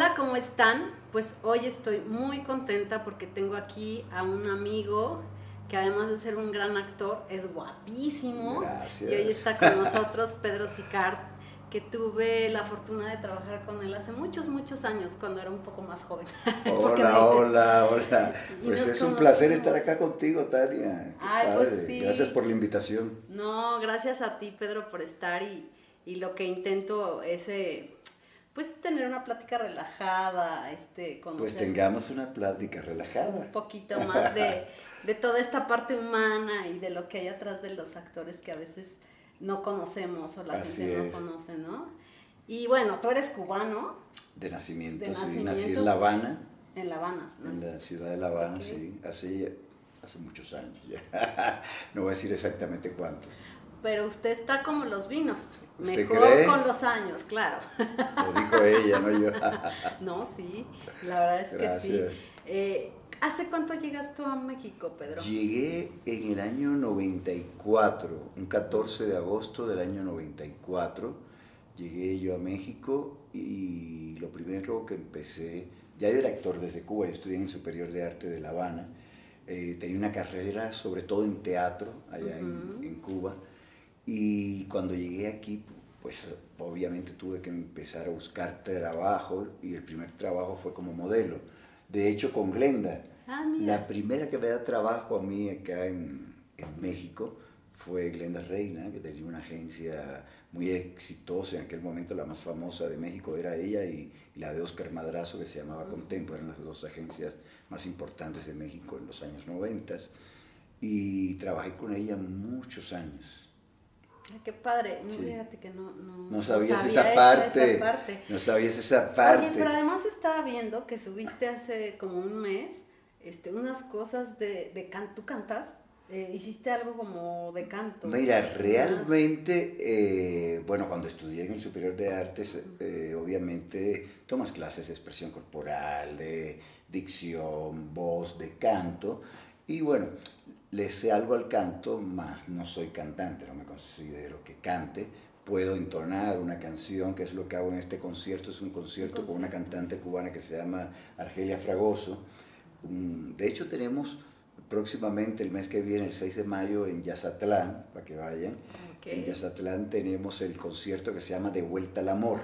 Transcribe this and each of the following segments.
Hola, ¿cómo están? Pues hoy estoy muy contenta porque tengo aquí a un amigo que además de ser un gran actor, es guapísimo. Gracias. Y hoy está con nosotros Pedro Sicard, que tuve la fortuna de trabajar con él hace muchos, muchos años, cuando era un poco más joven. Me- Hola, hola, hola. Pues es un placer estar acá contigo, Tania. Ay, pues sí. Gracias por la invitación. No, gracias a ti, Pedro, por estar y, y lo que intento es, eh, pues, tener una plática relajada, este, conocer Pues tengamos una plática un relajada. poquito más de, de toda esta parte humana y de lo que hay atrás de los actores que a veces no conocemos o la Así gente no es. conoce, ¿no? Y bueno, tú eres cubano De nacimiento, De sí. Nací en La Habana, en La Habana, ¿no? en la ciudad de La Habana, sí. Hace, hace muchos años ya. No voy a decir exactamente cuántos. Pero usted está como los vinos, ¿Usted mejor cree? con los años, claro. Lo dijo ella, no yo. No, sí, la verdad es que sí. Eh, ¿Hace cuánto llegas tú a México, Pedro? Llegué en el año 94, un 14 de agosto del año 94. Llegué yo a México y lo primero que empecé, ya yo era actor desde Cuba, yo estudié en el Superior de Arte de La Habana. eh, tenía una carrera sobre todo en teatro allá en- en Cuba. Y cuando llegué aquí, pues obviamente tuve que empezar a buscar trabajo y el primer trabajo fue como modelo. De hecho, con Glenda. Ah. La primera que me da trabajo a mí acá en, en México fue Glenda Reina, que tenía una agencia muy exitosa, en aquel momento la más famosa de México era ella y, y la de Oscar Madrazo, que se llamaba Contempo, eran las dos agencias más importantes de México en los años 90. Y trabajé con ella muchos años. Qué padre. Sí. Fíjate que no, no, No sabías sabía esa parte. esa parte. No sabías esa parte. Oye, pero además estaba viendo que subiste hace como un mes este, unas cosas de, de can ¿Tú cantas? Eh, hiciste algo como de canto. Mira, realmente, eh, bueno, cuando estudié en el Superior de Artes, eh, obviamente tomas clases de expresión corporal, de dicción, voz, de canto, y bueno, le sé algo al canto, más no soy cantante, no me considero que cante, puedo entonar una canción, que es lo que hago en este concierto, es un concierto con una cantante cubana que se llama Argelia Fragoso. De hecho, tenemos próximamente el mes que viene, el 6 de mayo, en Yazatlán, para que vayan. Ok, En Yazatlán tenemos el concierto que se llama De Vuelta al Amor.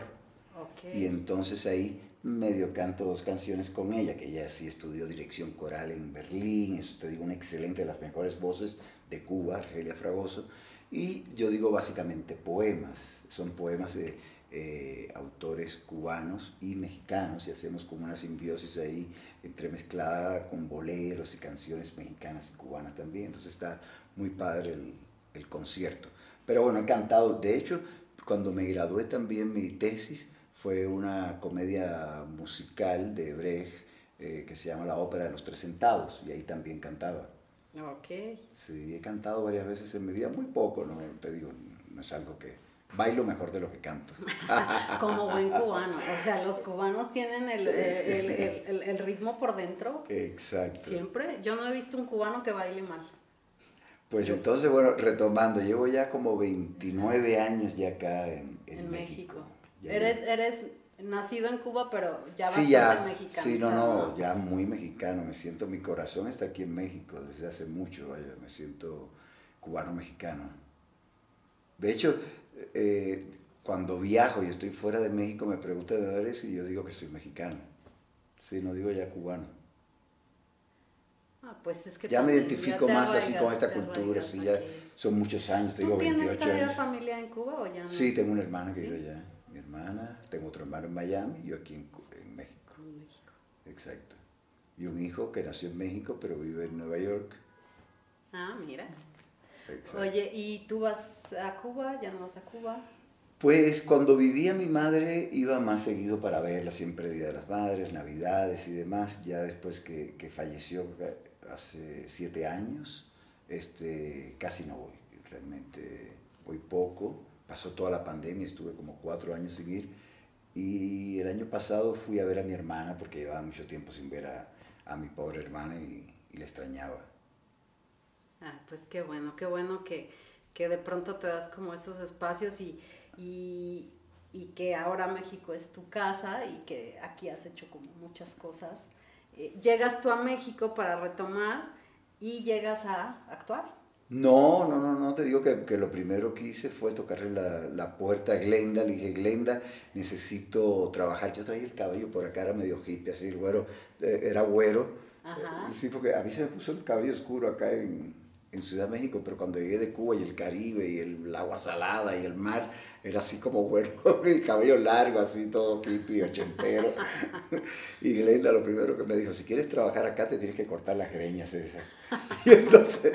ok. Y entonces ahí medio canto dos canciones con ella, que ella sí estudió dirección coral en Berlín, eso te digo, una excelente de las mejores voces de Cuba, Argelia Fragoso. Y yo digo básicamente poemas, son poemas de eh, autores cubanos y mexicanos, y hacemos como una simbiosis ahí entremezclada con boleros y canciones mexicanas y cubanas también. Entonces está muy padre el, el concierto. Pero bueno, he cantado, de hecho, cuando me gradué también mi tesis fue una comedia musical de Brecht eh, que se llama La Ópera de los Tres Centavos, y ahí también cantaba. Ok. Sí, he cantado varias veces en mi vida, muy poco, no te digo, no es algo que bailo mejor de lo que canto. Como buen cubano. O sea, los cubanos tienen el, el- el- el- ritmo por dentro. Exacto. Siempre. Yo no he visto un cubano que baile mal. Pues entonces, bueno, retomando, llevo ya como 29 años ya acá en, en En México. Ya Eres, eres nacido en Cuba, pero ya sí, bastante mexicano. sí, no, no, ya muy mexicano, me siento, mi corazón está aquí en México desde hace mucho, vaya, me siento cubano-mexicano. De hecho, eh, cuando viajo y estoy fuera de México me preguntan de dónde eres y yo digo que soy mexicano. Sí, no digo ya cubano. Ah, pues es que Ya me identifico ya más así con esta cultura, arraigas sí, ya son muchos años, te ¿Tú digo tienes 28 todavía años. familia en Cuba o ya no? Sí, tengo una hermana que ¿Sí? vive allá. Hermana, tengo otro hermano en Miami yo aquí en, en México. En México. Exacto. Y un hijo que nació en México pero vive en Nueva York. Ah, mira. Exacto. Oye, ¿y tú vas a Cuba? ¿Ya no vas a Cuba? Pues cuando vivía mi madre iba más seguido para verla, siempre Día de las Madres, Navidades y demás. Ya después que, que falleció eh, hace siete años, este, casi no voy. Realmente voy poco. Pasó toda la pandemia, estuve como cuatro años sin ir. Y el año pasado fui a ver a mi hermana porque llevaba mucho tiempo sin ver a, mi pobre hermana y, y la extrañaba. Ah, pues qué bueno, qué bueno que, que de pronto te das como esos espacios y, y y que ahora México es tu casa y que aquí has hecho como muchas cosas. Eh, llegas tú a México para retomar y llegas a actuar. No, no, no, no, te digo que, que lo primero que hice fue tocarle la, la, puerta a Glenda, le dije, Glenda, necesito trabajar. Yo traía el cabello por acá, era medio hippie, así, el güero, eh, era güero. Ajá. Sí, porque a mí se me puso el cabello oscuro acá en, en Ciudad de México, pero cuando llegué de Cuba y el Caribe y el agua salada y el mar, era así como bueno, el cabello largo, así todo hippie, ochentero. Y Glenda lo primero que me dijo, si quieres trabajar acá te tienes que cortar las greñas esas. Y entonces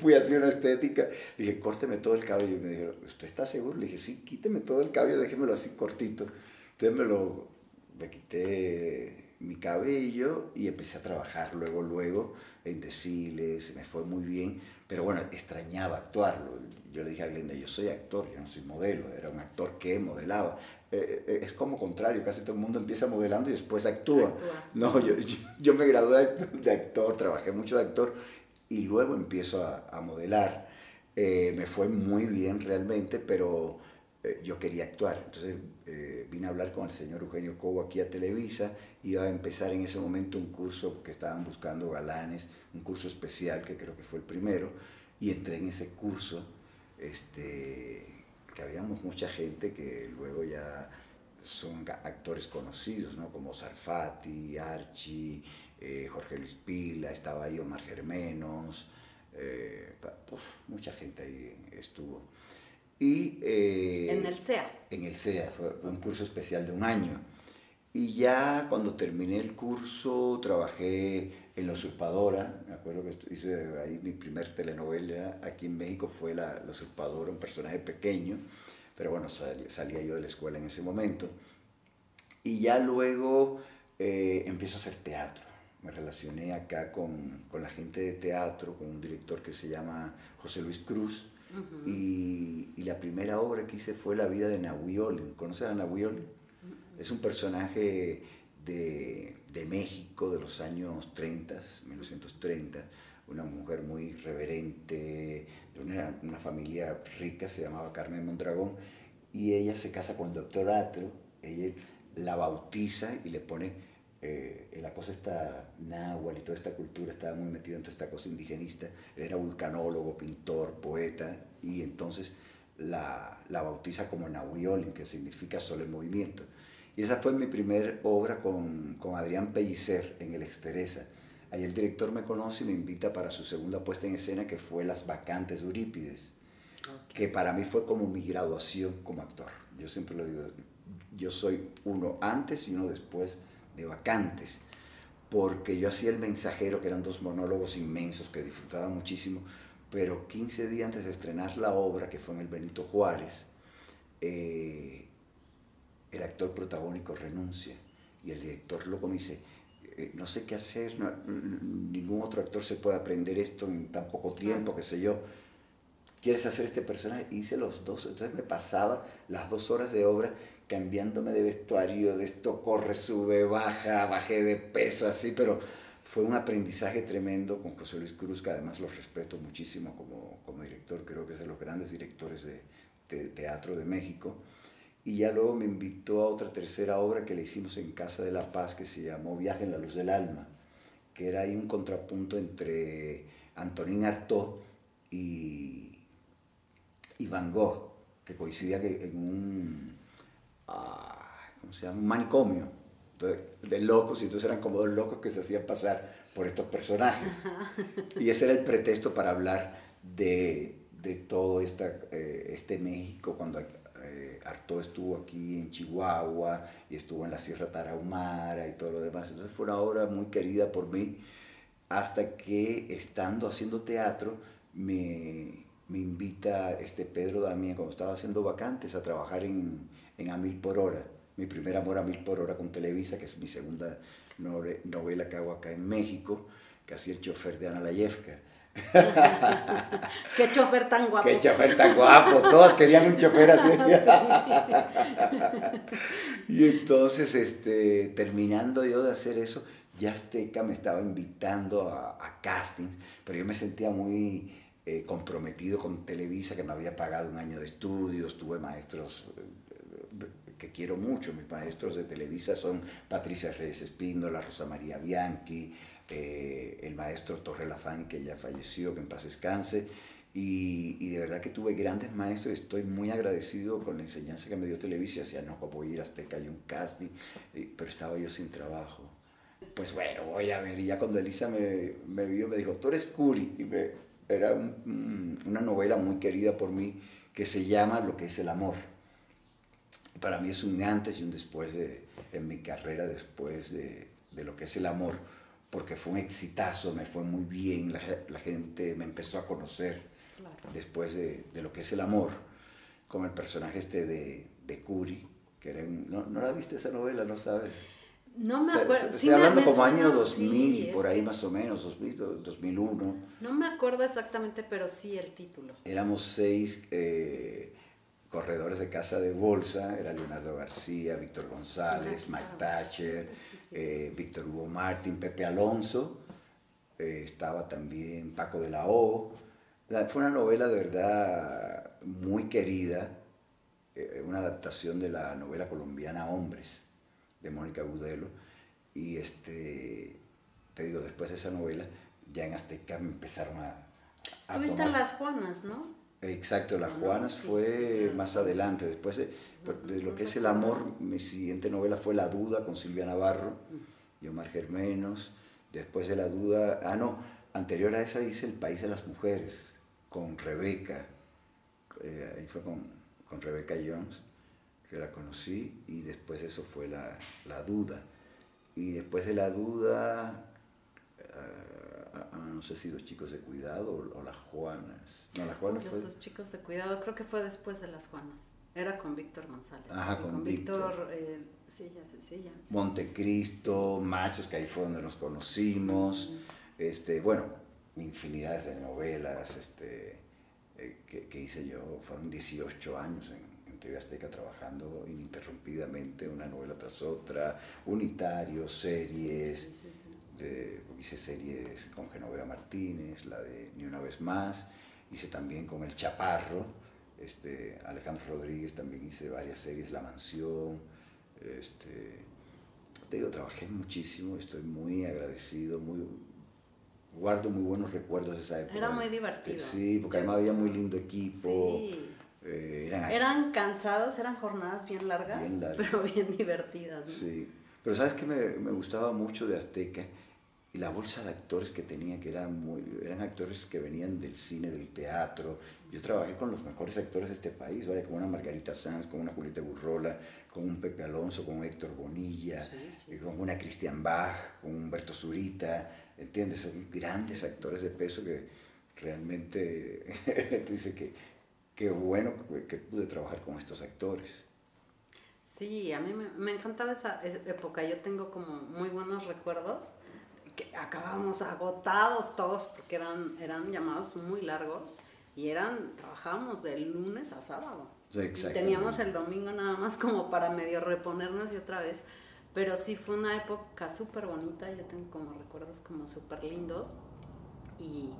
fui a hacer una estética, dije, córteme todo el cabello. Y me dijo, ¿usted está seguro? Le dije, sí, quíteme todo el cabello, déjemelo así cortito. Entonces me lo, me quité mi cabello y empecé a trabajar luego, luego en desfiles, me fue muy bien, pero bueno, extrañaba actuarlo. Yo le dije a Glenda, yo soy actor, yo no soy modelo, era un actor que modelaba. Eh, eh, es como contrario, casi todo el mundo empieza modelando y después actúa. No, yo, yo, me gradué de actor, trabajé mucho de actor y luego empiezo a, a modelar. Eh, me fue muy bien realmente, pero yo quería actuar. Entonces vine a hablar con el señor Eugenio Cobo aquí a Televisa iba a empezar en ese momento un curso que estaban buscando galanes, un curso especial que creo que fue el primero, y entré en ese curso, este, que habíamos mucha gente que luego ya son actores conocidos, ¿no? como Sarfati, Archie, eh, Jorge Luis Pila, estaba ahí Omar Germenos, eh, mucha gente ahí estuvo. Y, eh, en el CEA. En el CEA, fue un curso especial de un año. Y ya cuando terminé el curso trabajé en La Usurpadora, me acuerdo que hice ahí mi primer telenovela aquí en México fue La, Usurpadora, un personaje pequeño, pero bueno, salía yo de la escuela en ese momento. Y ya luego eh, empiezo a hacer teatro. Me relacioné acá con, con, la gente de teatro, con un director que se llama José Luis Cruz, y, y, la primera obra que hice fue La vida de Nahui Olin. ¿Conoces a Nahui Olin? Es un personaje de, de, México de los años 30, 1930, una mujer muy reverente, de una, una, familia rica, se llamaba Carmen Mondragón, y ella se casa con el doctor Atro, ella la bautiza y le pone, eh, la cosa está náhuatl y toda esta cultura estaba muy metida en toda esta cosa indigenista, él era vulcanólogo, pintor, poeta, y entonces la, la bautiza como Nahuiolin, que significa sol en movimiento. Y esa fue mi primera obra con, con Adrián Pellicer en el Exteresa. Ahí el director me conoce y me invita para su segunda puesta en escena que fue Las Vacantes de Eurípides, que para mí fue como mi graduación como actor. Yo siempre lo digo, yo soy uno antes y uno después de Vacantes, porque yo hacía El Mensajero, que eran dos monólogos inmensos que disfrutaba muchísimo, pero 15 días antes de estrenar la obra, que fue en el Benito Juárez, eh, el actor protagónico renuncia y el director luego me dice, eh, no sé qué hacer, ningún otro actor se puede aprender esto en tan poco tiempo, qué sé yo. ¿Quieres hacer este personaje? Hice los dos, entonces me pasaba las dos horas de obra cambiándome de vestuario, de esto corre, sube, baja, bajé de peso, así, pero fue un aprendizaje tremendo con José Luis Cruz, que además lo respeto muchísimo como, como director, creo que es de los grandes directores de, de teatro de México. Y ya luego me invitó a otra tercera obra que le hicimos en Casa de la Paz que se llamó Viaje en la Luz del Alma, que era ahí un contrapunto entre Antonín Artaud y, y Van Gogh, que coincidía en un, ¿cómo se llama? un manicomio de locos, y entonces eran como dos locos que se hacían pasar por estos personajes. Y ese era el pretexto para hablar de, de todo esta, eh, este México cuando Arto estuvo aquí en Chihuahua y estuvo en la Sierra Tarahumara y todo lo demás. Entonces fue una obra muy querida por mí hasta que estando haciendo teatro me, me invita este Pedro Damián cuando estaba haciendo vacantes a trabajar en, en A Mil por Hora. Mi primer amor a Mil por Hora con Televisa, que es mi segunda novela que hago acá en México, que hacía el chofer de Ana Layevka Qué chofer tan guapo. Qué chofer tan guapo. Todos querían un chofer así. y entonces, este, terminando yo de hacer eso, ya Azteca me estaba invitando a, castings, pero yo me sentía muy eh, comprometido con Televisa, que me había pagado un año de estudios, tuve maestros eh, que quiero mucho. Mis maestros de Televisa son Patricia Reyes Espíndola, Rosa María Bianchi, eh, el maestro Torre Lafán, que ya falleció, que en paz descanse. Y, de verdad que tuve grandes maestros y estoy muy agradecido con la enseñanza que me dio Televisa. Decía, no, voy a ir hasta que hay un casting, pero estaba yo sin trabajo. Pues bueno, voy a ver. Y ya cuando Elisa me, vio, me dijo, tú eres Curi. Y era una novela muy querida por mí que se llama Lo que es el amor. Para mí es un antes y un después de, en mi carrera, después de, de lo que es el amor, porque fue un exitazo, me fue muy bien, la, la gente me empezó a conocer después de, de, lo que es el amor, como el personaje este de, de Curi, que era ¿no, ¿no, la viste esa novela? ¿No sabes? No me acuerdo. Estoy sí hablando como año 2000, sí, por ahí más o menos, 2000, 2001. No me acuerdo exactamente, pero sí el título. Éramos seis eh, corredores de casa de bolsa, era Leonardo García, Víctor González, Mike Thatcher, eh, Víctor Hugo Martín, Pepe Alonso, eh, estaba también Paco de la O. Fue una novela de verdad muy querida, eh, una adaptación de la novela colombiana Hombres, de Mónica Gudelo. Y este, te digo, después de esa novela, ya en Azteca me empezaron a... a Estuviste tomar... en Las Juanas, ¿no? Exacto, Las Juanas sí, fue sí, más adelante, después de, de, lo que es el amor, mi siguiente novela fue La Duda con Silvia Navarro y Omar Germenos, después de La Duda, ah no, anterior a esa dice El País de las Mujeres, con Rebeca, eh, ahí fue con, con, Rebeca Jones, que la conocí, y después eso fue La, la Duda, y después de La Duda... Uh, no sé si los chicos de cuidado o, o las Juanas. No, las Juanas fue... chicos de cuidado, creo que fue después de las Juanas. Era con Víctor González. Ajá, con, con, Víctor. Víctor eh, Sillas, Sillas. Montecristo, Machos, que ahí fue donde nos conocimos. Este, bueno, infinidades de novelas este, eh, que, que, hice yo. Fueron 18 años en, en TV Azteca trabajando ininterrumpidamente, una novela tras otra, unitarios, series. Sí, sí, de, hice series con Genoveva Martínez, la de Ni una vez más, hice también con El Chaparro, este, Alejandro Rodríguez también hice varias series, La Mansión, este, te digo, trabajé muchísimo, estoy muy agradecido, muy, guardo muy buenos recuerdos de esa época. Era muy divertido. Sí, porque además había muy lindo equipo. Sí. Eh, eran, eran, cansados, eran jornadas bien largas, bien largas. pero bien divertidas. ¿no? Sí, pero sabes que me, me, gustaba mucho de Azteca y la bolsa de actores que tenía, que eran, muy, eran actores que venían del cine, del teatro. Yo trabajé con los mejores actores de este país, vaya, con una Margarita Sanz, con una Julieta Burrola, con un Pepe Alonso, con un Héctor Bonilla, sí, sí. con una Cristian Bach, con Humberto Zurita, ¿entiendes? Son grandes actores de peso que realmente tú dices que qué bueno que pude trabajar con estos actores. Sí, a mí me, me encantaba esa época, yo tengo como muy buenos recuerdos que acabábamos agotados todos porque eran, eran llamados muy largos y eran, trabajábamos de lunes a sábado. Y teníamos el domingo nada más como para medio reponernos y otra vez. Pero sí fue una época súper bonita, yo tengo como recuerdos como súper lindos y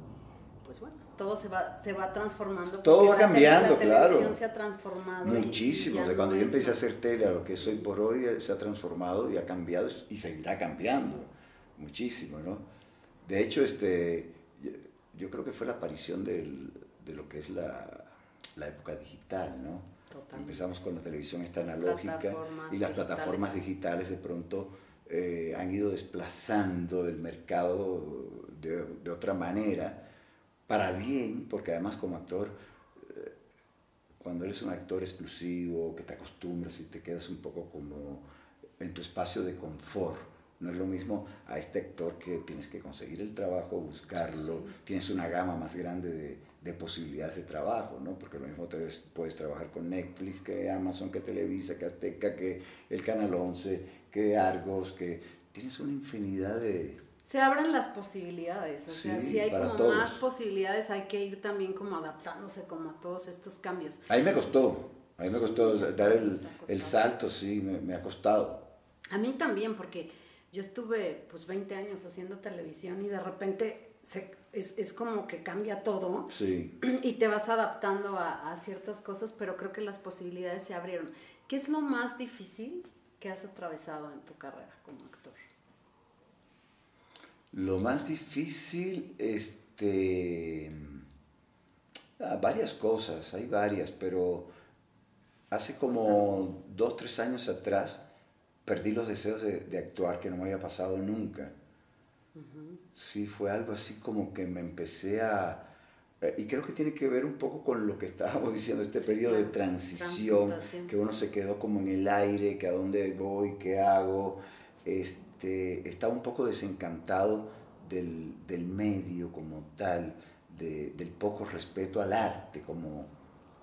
pues bueno, todo se va, se va transformando. Todo va cambiando, la claro. se ha transformado. Muchísimo, de cuando yo empecé a hacer tele a lo que soy por hoy, se ha transformado y ha cambiado y seguirá cambiando muchísimo, ¿no? De hecho, este, yo, yo creo que fue la aparición del, de lo que es la, la época digital, ¿no? Totalmente. Empezamos con la televisión esta analógica y las digitales. plataformas digitales de pronto eh, han ido desplazando el mercado de, de, otra manera, para bien, porque además como actor, eh, cuando eres un actor exclusivo, que te acostumbras y te quedas un poco como en tu espacio de confort, no es lo mismo a este actor que tienes que conseguir el trabajo, buscarlo, tienes una gama más grande de, de, posibilidades de trabajo, ¿no? Porque lo mismo te ves, puedes trabajar con Netflix, que Amazon, que Televisa, que Azteca, que el Canal 11, que Argos, que tienes una infinidad de... Se abren las posibilidades, o sí, sea, si hay como todos. más posibilidades hay que ir también como adaptándose como a todos estos cambios. A mí me costó, a mí me costó dar el, el salto, sí, me, me ha costado. A mí también, porque yo estuve pues 20 años haciendo televisión y de repente es, como que cambia todo sí. y te vas adaptando a, a, ciertas cosas, pero creo que las posibilidades se abrieron. ¿Qué es lo más difícil que has atravesado en tu carrera como actor? Lo más difícil, este, ah, varias cosas, hay varias, pero hace como dos, tres años atrás perdí los deseos de, actuar que no me había pasado nunca. Sí, fue algo así como que me empecé a... Eh, y creo que tiene que ver un poco con lo que estábamos diciendo, este periodo de transición, que uno se quedó como en el aire, que a dónde voy, qué hago. Este, estaba un poco desencantado del, del medio como tal, del poco respeto al arte como,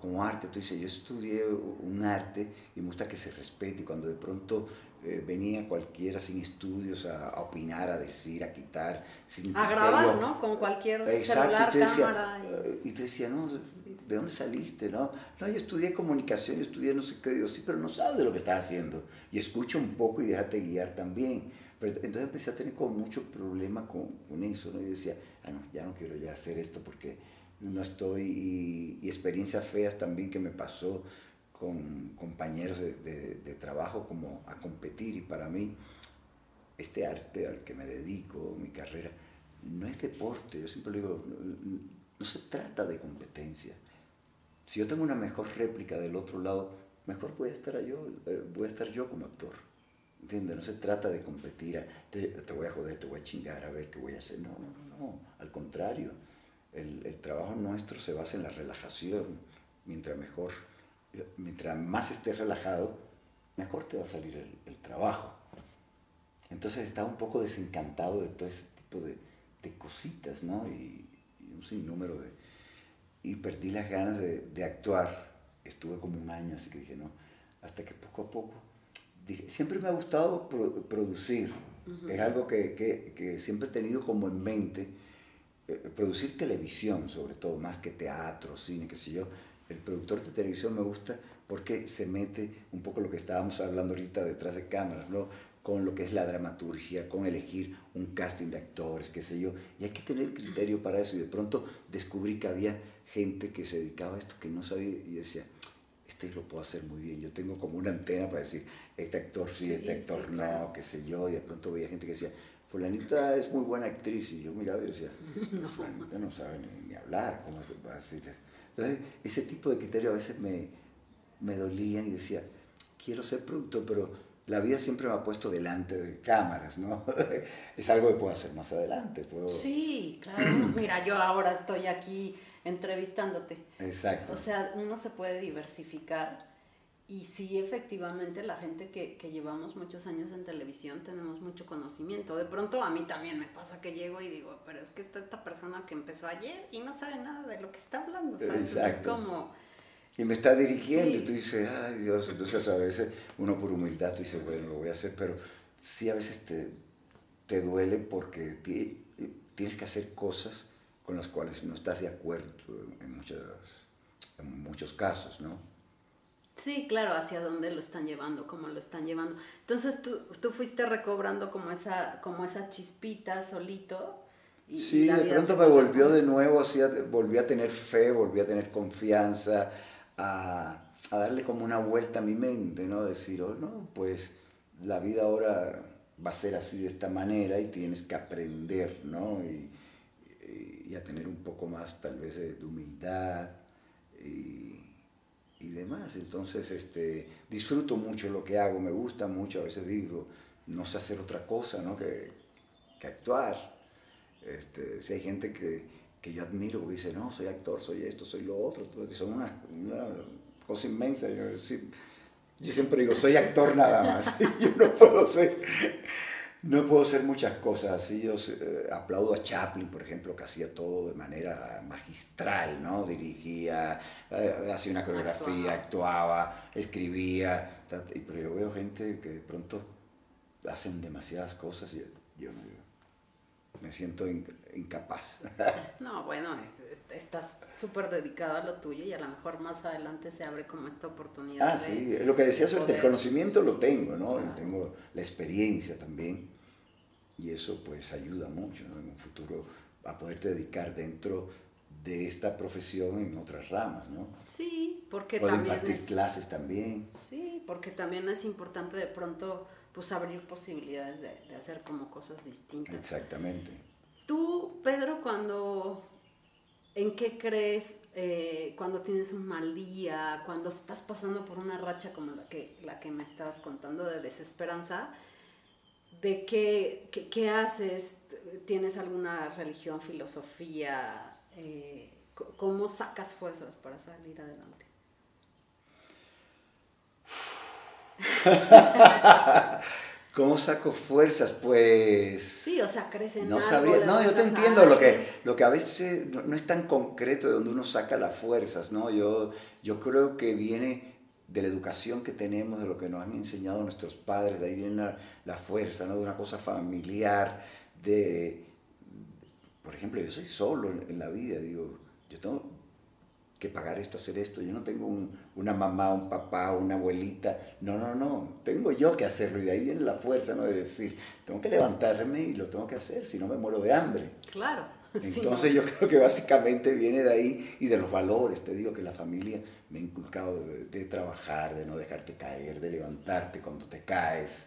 como arte. Tú dices, yo estudié un arte y me gusta que se respete y cuando de pronto eh, venía cualquiera sin estudios a, opinar, a decir, a quitar, sin A grabar, ¿no? Con cualquier celular, y cámara. Y... tú decías, no, ¿de dónde saliste, no? No, yo estudié comunicación, yo estudié no sé qué, digo, sí, pero no sabes de lo que estás haciendo. Y escucha un poco y déjate guiar también. Pero entonces empecé a tener como mucho problema con, con eso, ¿no? Y decía, ah, no, ya no quiero ya hacer esto porque no estoy, y, y experiencias feas también que me pasó con compañeros de, de, trabajo como a competir y para mí este arte al que me dedico, mi carrera, no es deporte, yo siempre digo, no, se trata de competencia. Si yo tengo una mejor réplica del otro lado, mejor voy a estar yo, eh, voy a estar yo como actor. ¿Entiendes? No se trata de competir, te, te, voy a joder, te voy a chingar, a ver qué voy a hacer. No, no, no, no. Al contrario, el, el trabajo nuestro se basa en la relajación. Mientras mejor mientras más estés relajado, mejor te va a salir el, trabajo. Entonces estaba un poco desencantado de todo ese tipo de, de cositas, ¿no? Y, un sinnúmero de... Y perdí las ganas de, de, actuar. Estuve como un año, así que dije, no, hasta que poco a poco... Dije, siempre me ha gustado producir. Es algo que, que, que, siempre he tenido como en mente. Eh, producir televisión, sobre todo, más que teatro, cine, qué sé yo el productor de televisión me gusta porque se mete un poco lo que estábamos hablando ahorita detrás de cámaras, ¿no? con lo que es la dramaturgia, con elegir un casting de actores, qué sé yo. Y hay que tener criterio para eso. Y de pronto descubrí que había gente que se dedicaba a esto que no sabía y decía, este lo puedo hacer muy bien. Yo tengo como una antena para decir, este actor sí, este actor no, qué sé yo. Y de pronto veía gente que decía, fulanita es muy buena actriz. Y yo miraba y decía, no. fulanita no sabe ni, hablar, ¿cómo va a decirles? Entonces, ese tipo de criterios a veces me, me dolían y decía, quiero ser productor, pero la vida siempre me ha puesto delante de cámaras, ¿no? es algo que puedo hacer más adelante. Puedo... Sí, claro. Mira, yo ahora estoy aquí entrevistándote. Exacto. O sea, uno se puede diversificar y sí, efectivamente, la gente que, que, llevamos muchos años en televisión tenemos mucho conocimiento. De pronto a mí también me pasa que llego y digo, pero es que está esta persona que empezó ayer y no sabe nada de lo que está hablando, ¿sabes? Es como... Y me está dirigiendo y tú dices, ay Dios, entonces a veces uno por humildad tú dices, bueno, lo voy a hacer, pero sí a veces te, te duele porque tienes que hacer cosas con las cuales no estás de acuerdo en, muchas, en muchos casos, ¿no? Sí, claro, hacia dónde lo están llevando, cómo lo están llevando. Entonces tú, tú fuiste recobrando como esa, como esa chispita solito. Y, sí, de pronto me volvió de nuevo, así, volví a tener fe, volví a tener confianza, a, a, darle como una vuelta a mi mente, ¿no? Decir, oh, no, pues la vida ahora va a ser así de esta manera y tienes que aprender, ¿no? Y, y, a tener un poco más tal vez de, de humildad. Y, y demás. Entonces, este, disfruto mucho lo que hago, me gusta mucho, a veces digo, no sé hacer otra cosa ¿no? que, que actuar. Este, si hay gente que, que, yo admiro porque dice, no, soy actor, soy esto, soy lo otro, son una, una cosa inmensa. Yo, yo, siempre digo, soy actor nada más, yo no puedo ser no puedo hacer muchas cosas así. Yo eh, aplaudo a Chaplin, por ejemplo, que hacía todo de manera magistral, ¿no? Dirigía, eh, hacía una coreografía, actuaba, escribía. Pero yo veo gente que de pronto hacen demasiadas cosas y yo, me siento incapaz. No, bueno, estás súper dedicado a lo tuyo y a lo mejor más adelante se abre como esta oportunidad. Ah, sí, lo que decía suerte, el conocimiento lo tengo, ¿no? Tengo la experiencia también y eso pues ayuda mucho, ¿no? En un futuro a poderte dedicar dentro de esta profesión en otras ramas, ¿no? Sí, porque Pueden también impartir es, clases también. Sí, porque también es importante de pronto pues abrir posibilidades de, de hacer como cosas distintas. Exactamente. Tú, Pedro, cuando ¿En qué crees eh, cuando tienes un mal día, cuando estás pasando por una racha como la que, la que me estabas contando de desesperanza? ¿De qué, qué, haces? ¿Tienes alguna religión, filosofía? Eh, ¿Cómo sacas fuerzas para salir adelante? ¿Cómo saco fuerzas? Pues... Sí, o sea, crecen. No sabría, no, yo te entiendo, lo que, lo que a veces no, no, es tan concreto de donde uno saca las fuerzas, ¿no? Yo, yo creo que viene de la educación que tenemos, de lo que nos han enseñado nuestros padres, de ahí viene la, la fuerza, ¿no? De una cosa familiar, de... Por ejemplo, yo soy solo en, en la vida, digo, yo tengo que pagar esto, hacer esto. Yo no tengo un, una mamá, un papá, una abuelita. No, no, no. Tengo yo que hacerlo. Y de ahí viene la fuerza, ¿no? De decir, tengo que levantarme y lo tengo que hacer, si no me muero de hambre. Claro. Entonces sí, yo creo que básicamente viene de ahí y de los valores. Te digo que la familia me ha inculcado de, de trabajar, de no dejarte caer, de levantarte cuando te caes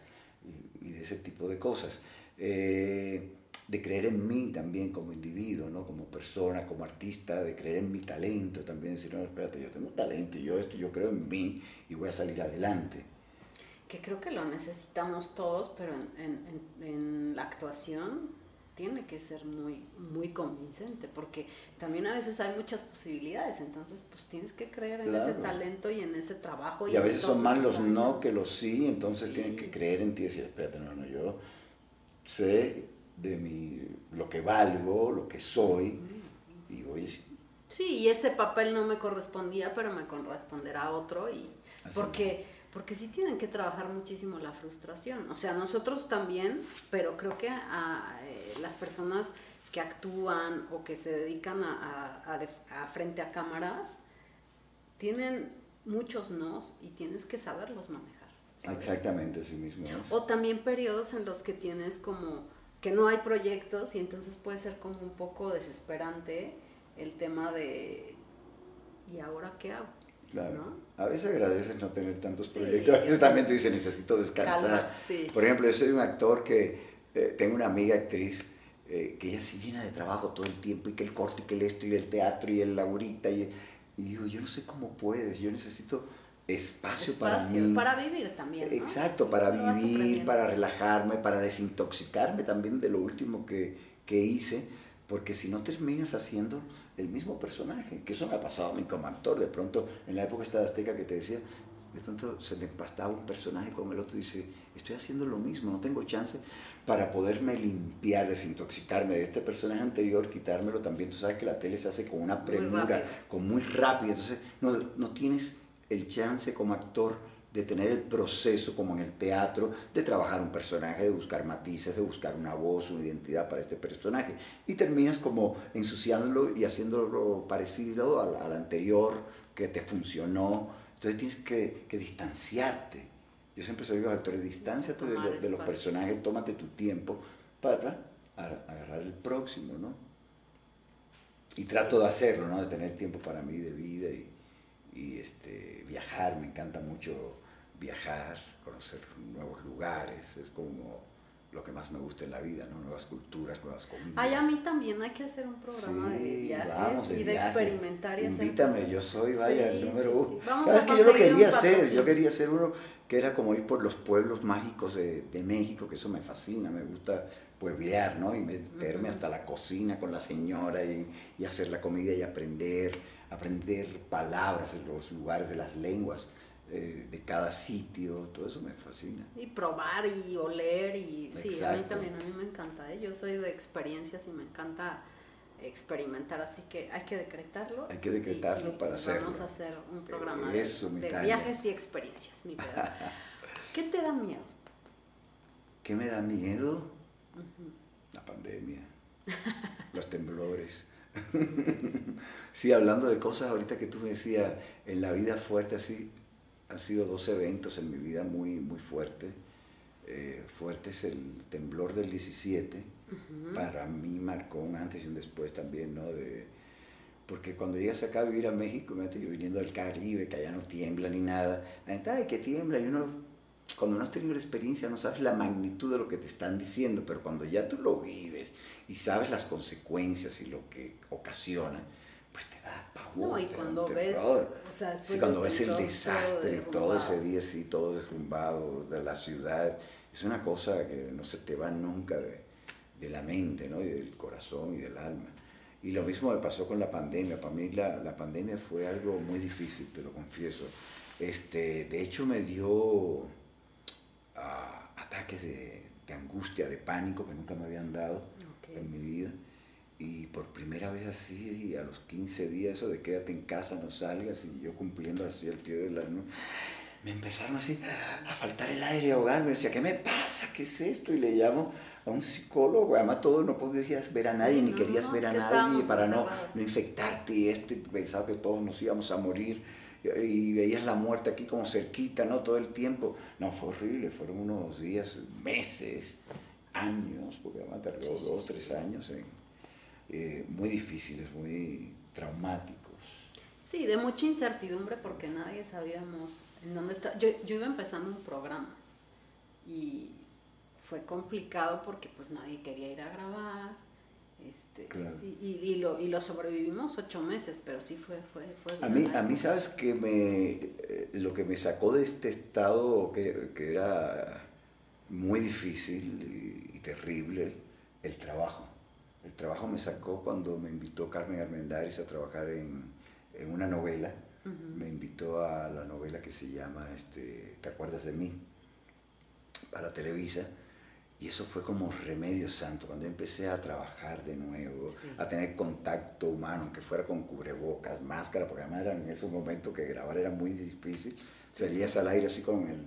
y, y de ese tipo de cosas. Eh, de creer en mí también como individuo, ¿no? como persona, como artista, de creer en mi talento también, decir, no, espérate, yo tengo talento, yo esto, yo creo en mí y voy a salir adelante. Que creo que lo necesitamos todos, pero en, en, en la actuación tiene que ser muy, muy convincente, porque también a veces hay muchas posibilidades, entonces pues tienes que creer en claro. ese talento y en ese trabajo. Y, y a veces son más los años. no que los sí, entonces sí. tienen que creer en ti y decir, espérate, no, no, yo sé de mi, lo que valgo, lo que soy, y voy... Sí, y ese papel no me correspondía, pero me corresponderá otro, y porque, porque sí tienen que trabajar muchísimo la frustración. O sea, nosotros también, pero creo que a, eh, las personas que actúan o que se dedican a, a, a frente a cámaras, tienen muchos nos y tienes que saberlos manejar. ¿sabes? Exactamente, así mismo es. O también periodos en los que tienes como que no hay proyectos y entonces puede ser como un poco desesperante el tema de ¿y ahora qué hago? Claro. ¿no? A veces agradeces no tener tantos proyectos, sí, a veces también tú dices necesito descansar. Calma, sí. Por ejemplo, yo soy un actor que eh, tengo una amiga actriz eh, que ella se llena de trabajo todo el tiempo y que el corte y que el esto y el teatro y el laurita y, y digo, yo no sé cómo puedes, yo necesito Espacio, espacio, para mí. Para vivir también. ¿no? Exacto, para vivir, para relajarme, para desintoxicarme también de lo último que, que, hice, porque si no terminas haciendo el mismo personaje, que eso me ha pasado a mí como actor, de pronto en la época esta de Azteca que te decía, de pronto se le empastaba un personaje con el otro y dice, estoy haciendo lo mismo, no tengo chance para poderme limpiar, desintoxicarme de este personaje anterior, quitármelo también. Tú sabes que la tele se hace con una premura, muy con muy rápido, entonces no, no tienes el chance como actor de tener el proceso como en el teatro, de trabajar un personaje, de buscar matices, de buscar una voz, una identidad para este personaje. Y terminas como ensuciándolo y haciéndolo parecido al, al anterior que te funcionó. Entonces tienes que, que distanciarte. Yo siempre soy digo actores, distánciate de, lo, de, los personajes, tómate tu tiempo para agarrar el próximo, ¿no? Y trato de hacerlo, ¿no? De tener tiempo para mí de vida y, y este, viajar, me encanta mucho viajar, conocer nuevos lugares, es como lo que más me gusta en la vida, ¿no? Nuevas culturas, nuevas comidas. Ay, a mí también hay que hacer un programa sí, de viajes vamos, de y de viaje. experimentar y hacer Invítame, cosas. yo soy, vaya, Sí, el número sí, uno. Vamos ¿Sabes que yo lo quería hacer? Yo quería hacer uno que era como ir por los pueblos mágicos de, de México, que eso me fascina, me gusta pueblear, ¿no? Y meterme hasta la cocina con la señora y, y hacer la comida y aprender, aprender palabras en los lugares de las lenguas eh, de cada sitio, todo eso me fascina. Y probar y oler y sí, a mí también, a mí me encanta, ¿eh? yo soy de experiencias y me encanta experimentar, así que hay que decretarlo. Hay que decretarlo y- para y hacerlo. Vamos a hacer un programa de- Eso, viajes y experiencias, mi Pedro. ¿Qué te da miedo? ¿Qué me da miedo? La pandemia, los temblores. sí, hablando de cosas ahorita que tú me decías, en la vida fuerte así, han sido dos eventos en mi vida muy, muy fuertes. Eh, fuerte es el temblor del 17, para mí marcó un antes y un después también, ¿no? De, porque cuando llegas acá a vivir a México, yo viniendo del Caribe, que allá no tiembla ni nada, la gente, ay, que tiembla, y uno, cuando no has tenido la experiencia, no sabes la magnitud de lo que te están diciendo, pero cuando ya tú lo vives y sabes las consecuencias y lo que ocasiona, pues te da pavor. No, y cuando ves, o sea, cuando ves el desastre, todo, todo ese día así, todo derrumbado de la ciudad, es una cosa que no se te va nunca de, de la mente, ¿no? Y del corazón y del alma. Y lo mismo me pasó con la pandemia. Para mí la, la pandemia fue algo muy difícil, te lo confieso. Este, de hecho me dio ah, ataques de, de, angustia, de pánico que nunca me habían dado en mi vida. Y por primera vez así, a los 15 días, eso de quédate en casa, no salgas, y yo cumpliendo así el pie de la... ¿no? Me empezaron así a faltar el aire, a ahogarme. decía, ¿qué me pasa? ¿Qué es esto? Y le llamo a un psicólogo, además todo no podías ver a nadie, ni querías ver a nadie para no, no, infectarte y esto, y pensaba que todos nos íbamos a morir y veías la muerte aquí como cerquita, ¿no? Todo el tiempo. No, fue horrible, fueron unos días, meses, años, porque además tardó dos, tres años, eh, muy difíciles, muy traumáticos. Sí, de mucha incertidumbre porque nadie sabíamos en dónde está. Yo, yo iba empezando un programa y fue complicado porque pues nadie quería ir a grabar. Este, y, y, lo, y lo sobrevivimos ocho meses, pero sí fue... fue, a, mí, a mí, ¿sabes que me, eh, Lo que me sacó de este estado que, que era muy difícil y, terrible, el trabajo. El trabajo me sacó cuando me invitó Carmen Armendáriz a trabajar en, en una novela. Me invitó a la novela que se llama este, ¿Te acuerdas de mí? para Televisa y eso fue como remedio santo, cuando empecé a trabajar de nuevo, a tener contacto humano, aunque fuera con cubrebocas, máscara, porque además era en esos momentos que grabar era muy difícil, salías al aire así con el,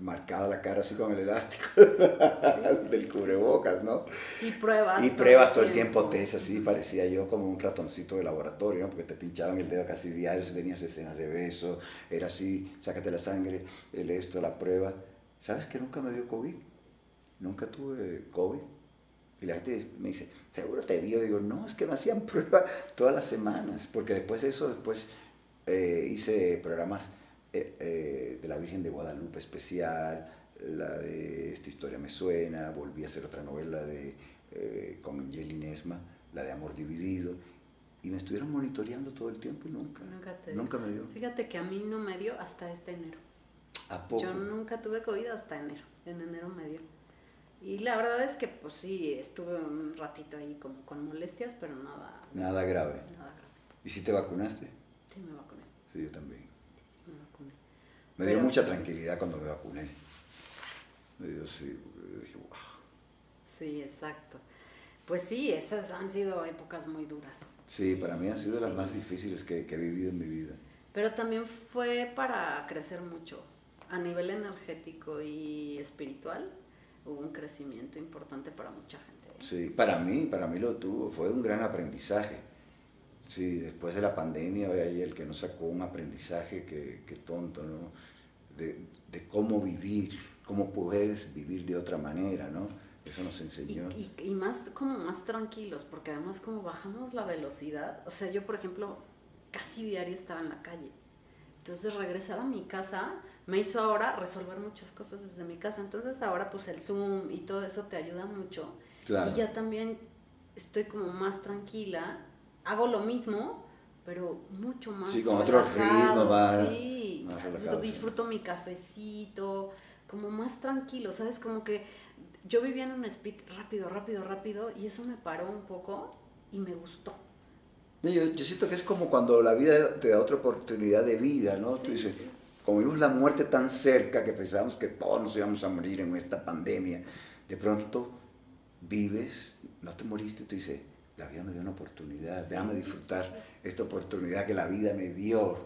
marcada la cara así con el elástico del cubrebocas, ¿no? Y pruebas. Y pruebas todo el tiempo, test, así parecía yo como un ratoncito de laboratorio, ¿no? Porque te pinchaban el dedo casi diario si tenías escenas de beso, era así, sácate la sangre, el esto, la prueba. ¿Sabes que nunca me dio COVID? nunca tuve COVID. Y la gente me dice, ¿seguro te dio? Digo, no, es que me hacían prueba todas las semanas, porque después de eso, después eh, hice programas eh, eh, de la Virgen de Guadalupe especial, la de Esta historia me suena, volví a hacer otra novela de, con Jelly Nesma, la de Amor Dividido, y me estuvieron monitoreando todo el tiempo y nunca, nunca, me dio. Fíjate que a mí no me dio hasta este enero. ¿A poco? Yo nunca tuve COVID hasta enero, en enero me dio. Y la verdad es que pues sí, estuve un ratito ahí como con molestias, pero nada. Nada grave. Nada grave. ¿Y si te vacunaste? Sí, me vacuné. Sí, yo también. Sí, me dio mucha tranquilidad cuando me vacuné. Me dio sí, dije, wow. Sí, exacto. Pues sí, esas han sido épocas muy duras. Sí, para mí han sido las más difíciles que, que he vivido en mi vida. Pero también fue para crecer mucho a nivel energético y espiritual hubo un crecimiento importante para mucha gente. ¿eh? Sí, para mí, para mí lo tuvo, fue un gran aprendizaje. Sí, después de la pandemia, ahí el que nos sacó un aprendizaje que, que tonto, ¿no? De, de, cómo vivir, cómo puedes vivir de otra manera, ¿no? Eso nos enseñó. Y, y, y, más, como más tranquilos, porque además como bajamos la velocidad, o sea, yo por ejemplo, casi diario estaba en la calle. Entonces regresar a mi casa me hizo ahora resolver muchas cosas desde mi casa. Entonces ahora pues el Zoom y todo eso te ayuda mucho. Y ya también estoy como más tranquila. Hago lo mismo, pero mucho más. Sí, con otro ritmo, va. Sí, disfruto mi cafecito, como más tranquilo, ¿sabes? Como que yo vivía en un speed rápido, rápido, rápido, y eso me paró un poco y me gustó. Yo, yo siento que es como cuando la vida te da otra oportunidad de vida, ¿no? Tú dices, como vimos la muerte tan cerca que pensábamos que todos nos íbamos a morir en esta pandemia, de pronto vives, no te moriste, tú dices, la vida me dio una oportunidad, déjame disfrutar esta oportunidad que la vida me dio.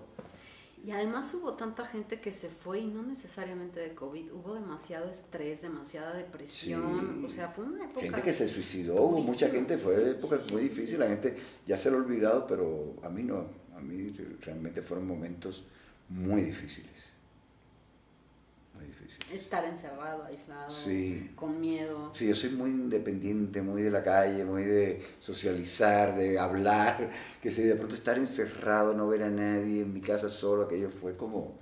Y además hubo tanta gente que se fue y no necesariamente de COVID, hubo demasiado estrés, demasiada depresión, o sea, fue una época... Gente que se suicidó, hubo mucha gente, fue época muy difícil, la gente ya se lo ha olvidado, pero a mí no, a mí realmente fueron momentos muy difíciles. Difícil. Estar encerrado, aislado, Sí. con miedo. Sí, yo soy muy independiente, muy de la calle, muy de socializar, de hablar, que sé, de pronto estar encerrado, no ver a nadie en mi casa solo, aquello fue como...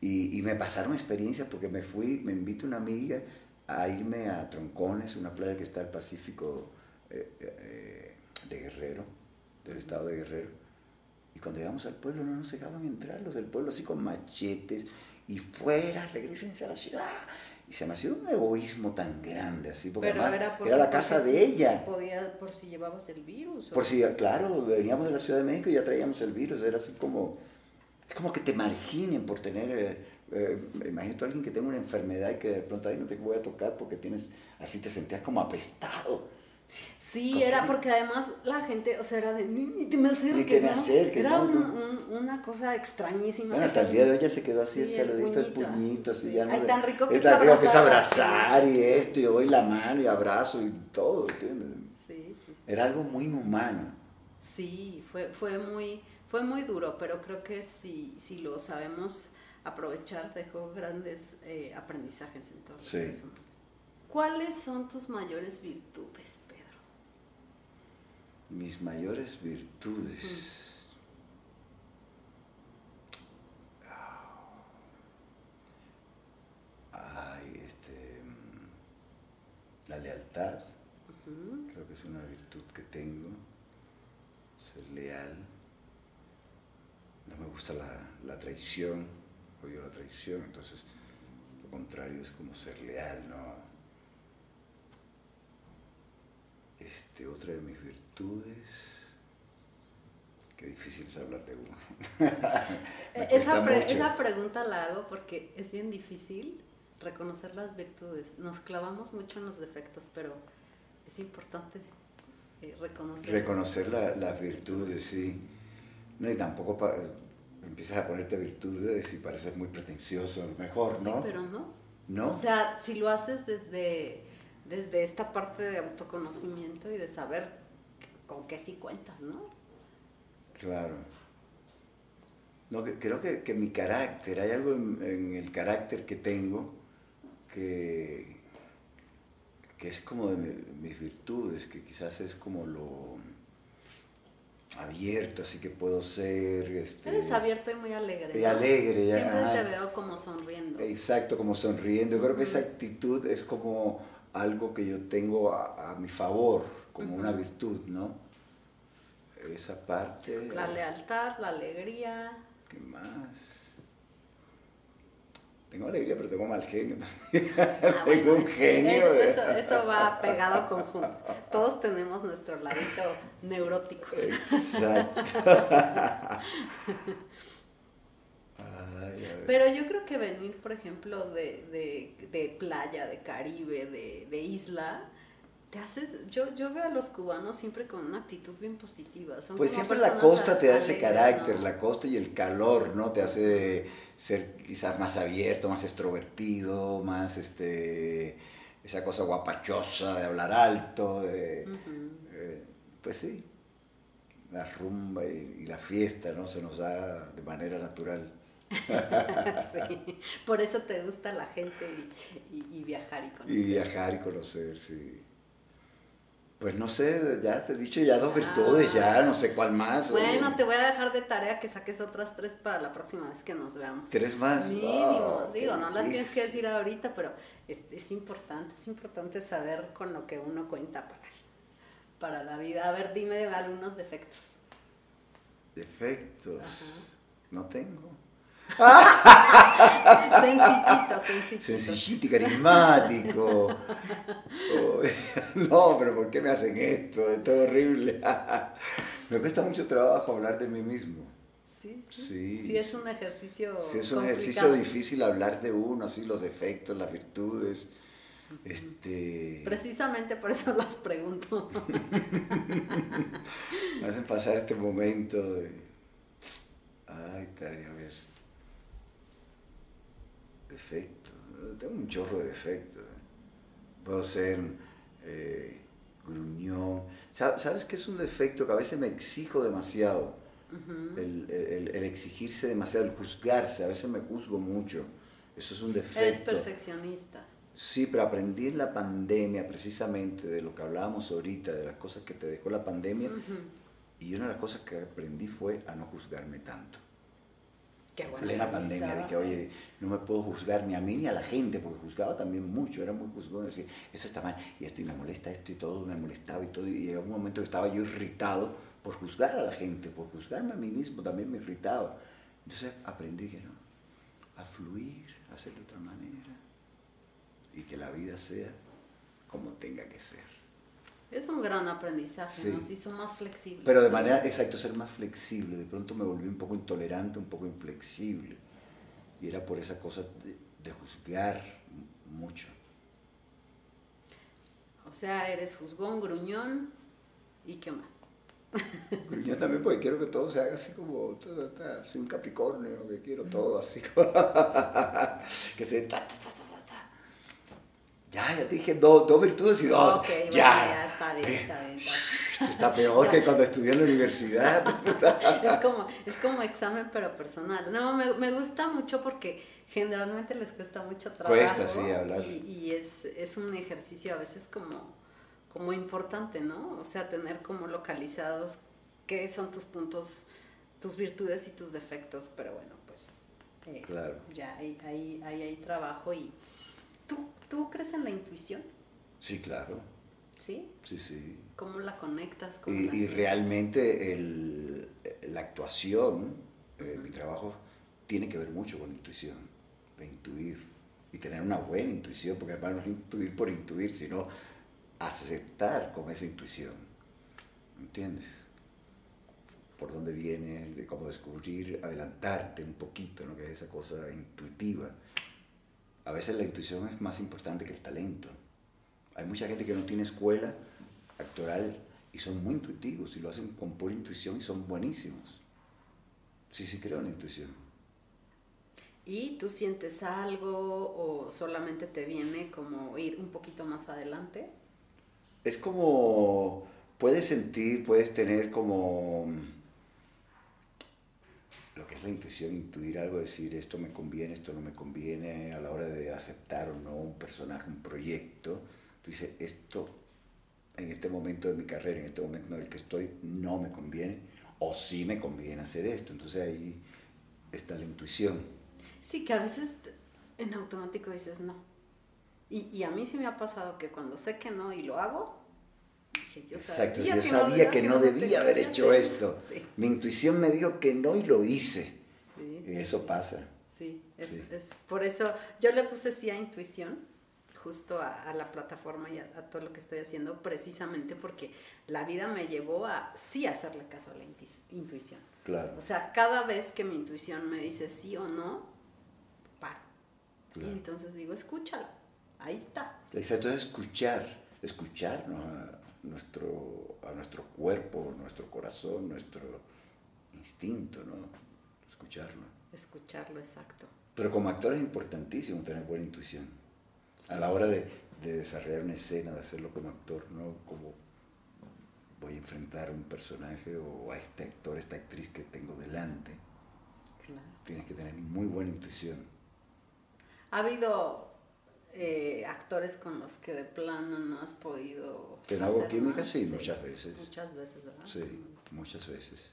Y, y me pasaron experiencias porque me fui, me invita una amiga a irme a Troncones, una playa que está al Pacífico eh, eh, de Guerrero, del estado de Guerrero. Y cuando llegamos al pueblo no nos dejaban entrar los del pueblo así con machetes y fuera, regresense a la ciudad. Y se me hacía un egoísmo tan grande así, porque Pero era, la casa de ella. podía, por si llevabas el virus. o- Por si, claro, veníamos de la Ciudad de México y ya traíamos el virus, era así como, es como que te marginen por tener, eh, eh, imagínate a alguien que tenga una enfermedad y que de pronto ahí no te voy a tocar porque tienes, así te sentías como apestado. Sí, Sí, ¿Con era porque además la gente, o sea, era de ni, te me acerques. Ni te me ¿no? acerques, Era ¿no? un- un- una cosa extrañísima. Bueno, hasta el día de hoy ya se quedó así el Sí, el saludito, el puñito. así Sí. ya no. Ay, tan rico que es tan rico que es abrazar. y esto, y doy la mano y abrazo y todo, ¿entiendes? Sí, sí, sí. Era algo muy inhumano. Sí, fue, fue, muy, fue muy duro, pero creo que si, si lo sabemos aprovechar, dejó grandes eh, aprendizajes en todos los Sí. ¿Cuáles son tus mayores virtudes? Mis mayores virtudes. Ay, este. mm, La lealtad, creo que es una virtud que tengo. Ser leal. No me gusta la, la traición, odio la traición, entonces lo contrario es como ser leal, ¿no? Este, otra de mis virtudes. Qué difícil es hablar de uno. Eh, Esa, pre- mucho. esa pregunta la hago porque es bien difícil reconocer las virtudes. Nos clavamos mucho en los defectos, pero es importante eh, reconocer. Reconocer la- las virtudes, sí. No, y tampoco pa- empiezas a ponerte virtudes y pareces muy pretencioso, mejor, Sí, ¿no? pero no. ¿No? O sea, si lo haces desde, desde esta parte de autoconocimiento y de saber con qué sí cuentas, ¿no? Claro. No, que- creo que, que mi carácter, hay algo en, en el carácter que tengo que, que es como de mi- mis virtudes, que quizás es como lo abierto, así que puedo ser... Este, Eres abierto y muy alegre. y ¿no? alegre, ya, Siempre te veo como sonriendo. Exacto, como sonriendo. Yo creo que esa actitud es como algo que yo tengo a, a mi favor, como una virtud, ¿no? Esa parte... La lealtad, la alegría. ¿Qué más? Tengo alegría, pero tengo mal genio también. Ah, tengo bueno, un genio. de- Eso, eso va pegado conjunto. Todos tenemos nuestro ladito neurótico. Exacto. Pero yo creo que venir, por ejemplo, de, de, de playa, de Caribe, de, de isla, te haces, yo, yo veo a los cubanos siempre con una actitud bien positiva. Son Pues siempre la costa te da ese carácter, ¿no? la costa y el calor, ¿no? Te hace ser quizás más abierto, más extrovertido, más este esa cosa guapachosa de hablar alto, de, eh, pues sí, la rumba y, y la fiesta, ¿no? Se nos da de manera natural. sí, por eso te gusta la gente y, y- y viajar y conocer. Y viajar y conocer, sí. Pues no sé, ya te he dicho ya dos virtudes, ya no sé cuál más. oye. Bueno, te voy a dejar de tarea que saques otras tres para la próxima vez que nos veamos. Tres más. Mínimo, Wow, digo, no las tienes que decir ahorita, pero es, es importante, es importante saber con lo que uno cuenta para, para la vida. A ver, dime algunos defectos. Defectos. Ajá. No tengo. Sencillito, sencillito. Sencillito y carismático. No, pero ¿por qué me hacen esto? Es horrible. me cuesta mucho trabajo hablar de mí mismo. Sí, sí. Sí. Sí, es un ejercicio. Sí, es un ejercicio difícil hablar de uno, así los defectos, las virtudes. Este, Precisamente por eso las pregunto. me hacen pasar este momento de... Ay, Tari, a ver. Defectos. Tengo un chorro de defectos. Puedo ser eh, gruñón. Sa- ¿Sabes qué es un defecto? Que a veces me exijo demasiado. El, el- el exigirse demasiado, el juzgarse, a veces me juzgo mucho. Eso es un defecto. Eres perfeccionista. Sí, pero aprendí en la pandemia precisamente de lo que hablábamos ahorita, de las cosas que te dejó la pandemia. Y una de las cosas que aprendí fue a no juzgarme tanto. Bueno. plena pandemia, dije, oye, no me puedo juzgar ni a mí ni a la gente, porque juzgaba también mucho, era muy juzgón, decía, eso está mal, y esto, y me molesta esto, y todo, me molestaba, y todo, y llegó un momento que estaba yo irritado por juzgar a la gente, por juzgarme a mí mismo, también me irritaba. Entonces aprendí que no, a fluir, a hacer de otra manera, y que la vida sea como tenga que ser. Es un gran aprendizaje, nos hizo más flexibles. Pero de manera, exacto, ser más flexible. De pronto me volví un poco intolerante, un poco inflexible. Y era por esa cosa de, juzgar mucho. O sea, eres juzgón, gruñón y qué más. Gruñón también porque quiero que todo se haga así como, así un capricornio, que quiero todo así como, que se ya, ya te dije dos, dos virtudes y dos. Ok, ya. ya está bien, está bien. Esto está peor que cuando estudié en la universidad. es, como, es como examen, pero personal. No, me, me gusta mucho porque generalmente les cuesta mucho trabajo. Cuesta, sí, hablar. Y, y es, es, un ejercicio a veces como, como importante, ¿no? O sea, tener como localizados qué son tus puntos, tus virtudes y tus defectos. Pero bueno, pues eh, claro. ya ahí, ahí, ahí hay trabajo y ¿Tú, ¿Tú crees en la intuición? Sí, claro. ¿Sí? Sí, sí. ¿Cómo la conectas? con y, y realmente el, la actuación, eh, mi trabajo, tiene que ver mucho con la intuición, de intuir y tener una buena intuición, porque además no es intuir por intuir, sino aceptar con esa intuición. ¿Entiendes? Por dónde viene, de cómo descubrir, adelantarte un poquito, ¿no? que es esa cosa intuitiva a veces la intuición es más importante que el talento. Hay mucha gente que no tiene escuela actoral y son muy intuitivos y lo hacen con pura intuición y son buenísimos. Sí, sí creo en la intuición. ¿Y tú sientes algo o solamente te viene como ir un poquito más adelante? Es como, puedes sentir, puedes tener como lo que es la intuición, intuir algo, decir esto me conviene, esto no me conviene, a la hora de aceptar o no un personaje, un proyecto, tú dices, esto en este momento de mi carrera, en este momento en el que estoy, no me conviene, o sí me conviene hacer esto. Entonces ahí está la intuición. Sí, que a veces en automático dices no. Y, a mí sí me ha pasado que cuando sé que no y lo hago, yo Exacto, yo sabía que, no, debía haber hecho esto. Mi intuición me dijo que no y lo hice. Y eso pasa. Sí, es, por eso yo le puse sí a intuición, justo a, la plataforma y a, todo lo que estoy haciendo, precisamente porque la vida me llevó a sí hacerle caso a la intuición. Claro. O sea, cada vez que mi intuición me dice sí o no, paro. Y entonces digo, escúchalo, ahí está. Exacto, es escuchar, escucharnos nuestro, a nuestro cuerpo, nuestro corazón, nuestro instinto, ¿no? Escucharlo. Escucharlo, exacto. Pero como actor es importantísimo tener buena intuición. A la hora de, de, desarrollar una escena, de hacerlo como actor, ¿no? Como voy a enfrentar a un personaje o a este actor, esta actriz que tengo delante. Claro. Tienes que tener muy buena intuición. Ha habido eh, actores con los que de plano no has podido. ¿Que hago química? Sí, muchas veces. Muchas veces, ¿verdad? Sí, muchas veces.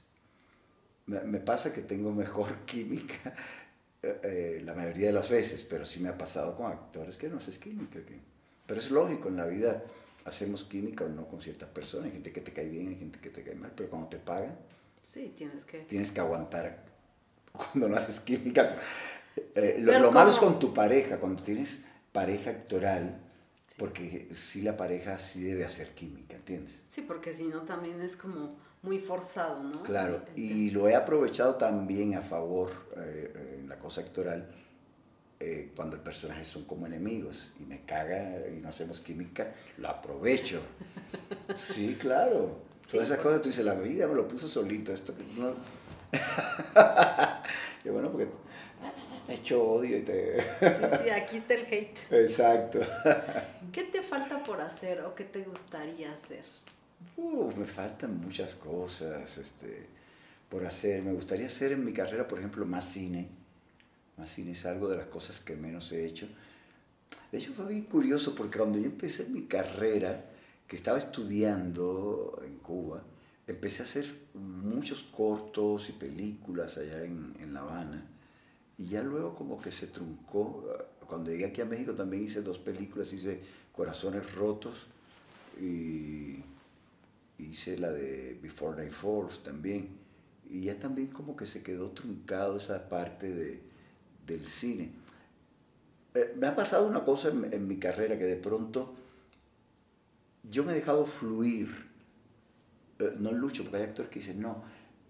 Me, pasa que tengo mejor química eh, eh, la mayoría de las veces, pero sí me ha pasado con actores que no haces química. Pero es lógico, en la vida hacemos química o no con ciertas personas. Hay gente que te cae bien, hay gente que te cae mal, pero cuando te pagan. Sí, tienes que. Tienes que aguantar cuando no haces química. lo, lo malo es con tu pareja, cuando tienes pareja actoral, porque si la pareja sí debe hacer química, ¿entiendes? Sí, porque si no también es como muy forzado, ¿no? Claro, y lo he aprovechado también a favor eh, en la cosa actoral, eh, cuando el personaje son como enemigos y me caga y no hacemos química, lo aprovecho. sí, claro. Todas esas cosas, tú dices, la vida me lo puso solito, esto no... y bueno, porque hecho odio y te... Sí, sí, aquí está el hate. Exacto. ¿Qué te falta por hacer o qué te gustaría hacer? Me faltan muchas cosas este, por hacer. Me gustaría hacer en mi carrera, por ejemplo, más cine. Más cine es algo de las cosas que menos he hecho. De hecho fue bien curioso porque cuando yo empecé mi carrera, que estaba estudiando en Cuba, empecé a hacer muchos cortos y películas allá en, en La Habana. Y ya luego como que se truncó. Cuando llegué aquí a México también hice dos películas, hice Corazones Rotos y hice la de Before Night Falls también. Y ya también como que se quedó truncado esa parte de, del cine. Eh, me ha pasado una cosa en, mi carrera que de pronto yo me he dejado fluir. Eh, no lucho, porque hay actores que dicen, no,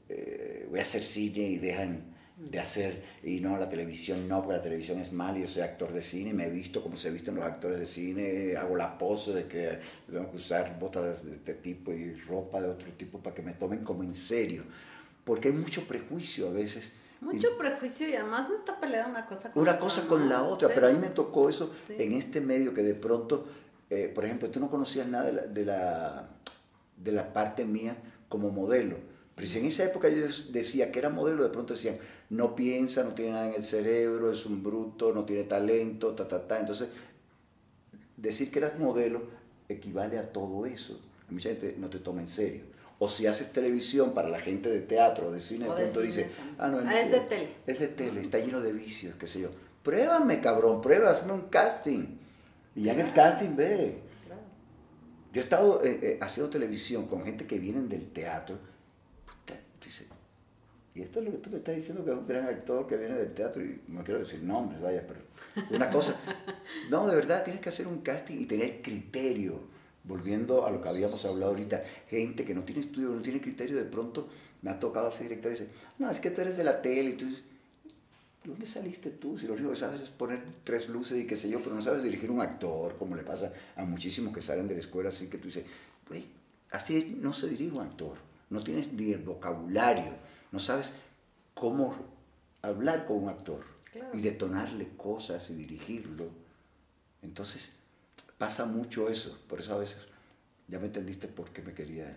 eh, voy a hacer cine y dejan de hacer, y no, la televisión no, porque la televisión es mal, yo soy actor de cine, me he visto como se visten los actores de cine, hago la pose de que tengo que usar botas de este tipo y ropa de otro tipo para que me tomen como en serio, porque hay mucho prejuicio a veces. Mucho prejuicio y además no está peleada una cosa con una cosa con la otra, pero a mí me tocó eso en este medio que de pronto, eh, por ejemplo, tú no conocías nada de la, de la, de la parte mía como modelo pero si en esa época yo decía que era modelo, de pronto decían, no piensa, no tiene nada en el cerebro, es un bruto, no tiene talento, ta, ta, ta. Entonces, decir que eras modelo equivale a todo eso. Mucha gente no te toma en serio. O si haces televisión para la gente de teatro de cine, de pronto dice, ah, no, ah, es de tele. Es de tele, está lleno de vicios, qué sé yo. Pruébame, cabrón, prueba, hazme un casting. Y ya en el casting ve. Yo he estado eh, eh, haciendo televisión con gente que vienen del teatro y esto es lo que tú me estás diciendo que es un gran actor que viene del teatro, y no quiero decir nombres, vaya, pero una cosa, no, de verdad, tienes que hacer un casting y tener criterio, volviendo a lo que habíamos hablado ahorita, gente que no tiene estudio, no tiene criterio, de pronto me ha tocado ser director y dice, no, es que tú eres de la tele, y tú dices, ¿dónde saliste tú? Si lo único que sabes es poner tres luces y qué sé yo, pero no sabes dirigir un actor, como le pasa a muchísimos que salen de la escuela, así que tú dices, güey, así no se dirige un actor, no tienes ni el vocabulario no sabes cómo hablar con un actor y detonarle cosas y dirigirlo. Entonces, pasa mucho eso, por eso a veces, ya me entendiste por qué me quería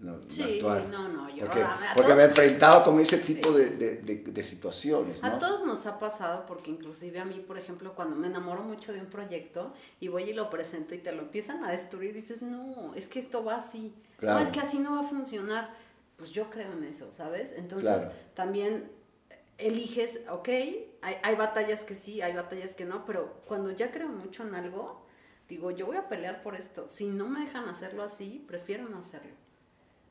no, sí, no, no, yo porque, porque me he enfrentado con ese tipo de, de, situaciones. A todos nos ha pasado, porque inclusive a mí, por ejemplo, cuando me enamoro mucho de un proyecto y voy y lo presento y te lo empiezan a destruir, dices, no, es que esto va así, no, es que así no va a funcionar pues yo creo en eso, ¿sabes? Entonces también eliges, ok, hay, hay, batallas que sí, hay batallas que no, pero cuando ya creo mucho en algo, digo, yo voy a pelear por esto. Si no me dejan hacerlo así, prefiero no hacerlo.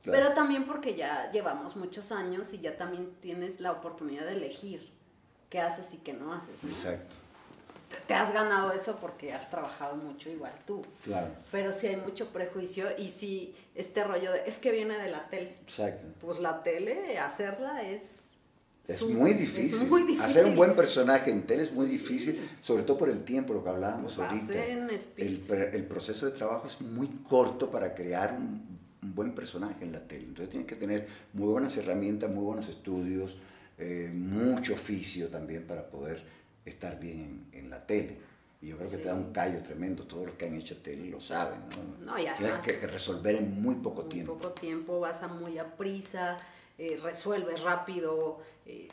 Pero también porque ya llevamos muchos años y ya también tienes la oportunidad de elegir qué haces y qué no haces. ¿no? Exacto te has ganado eso porque has trabajado mucho igual tú. Claro. Pero sí hay mucho prejuicio y sí este rollo de, es que viene de la tele. Exacto. Pues la tele, hacerla es... Es, muy difícil. es muy difícil. Hacer un buen personaje en tele es muy difícil, sobre todo por el tiempo, lo que hablábamos ahorita. El, el, proceso de trabajo es muy corto para crear un, buen personaje en la tele. Entonces tienes que tener muy buenas herramientas, muy buenos estudios, eh, mucho oficio también para poder estar bien en, la tele. Y yo creo que te da un callo tremendo. Todos los que han hecho tele lo saben, ¿no? no y Tienes que, resolver en muy poco tiempo. En poco tiempo, vas a muy a prisa, eh, resuelves rápido. Eh,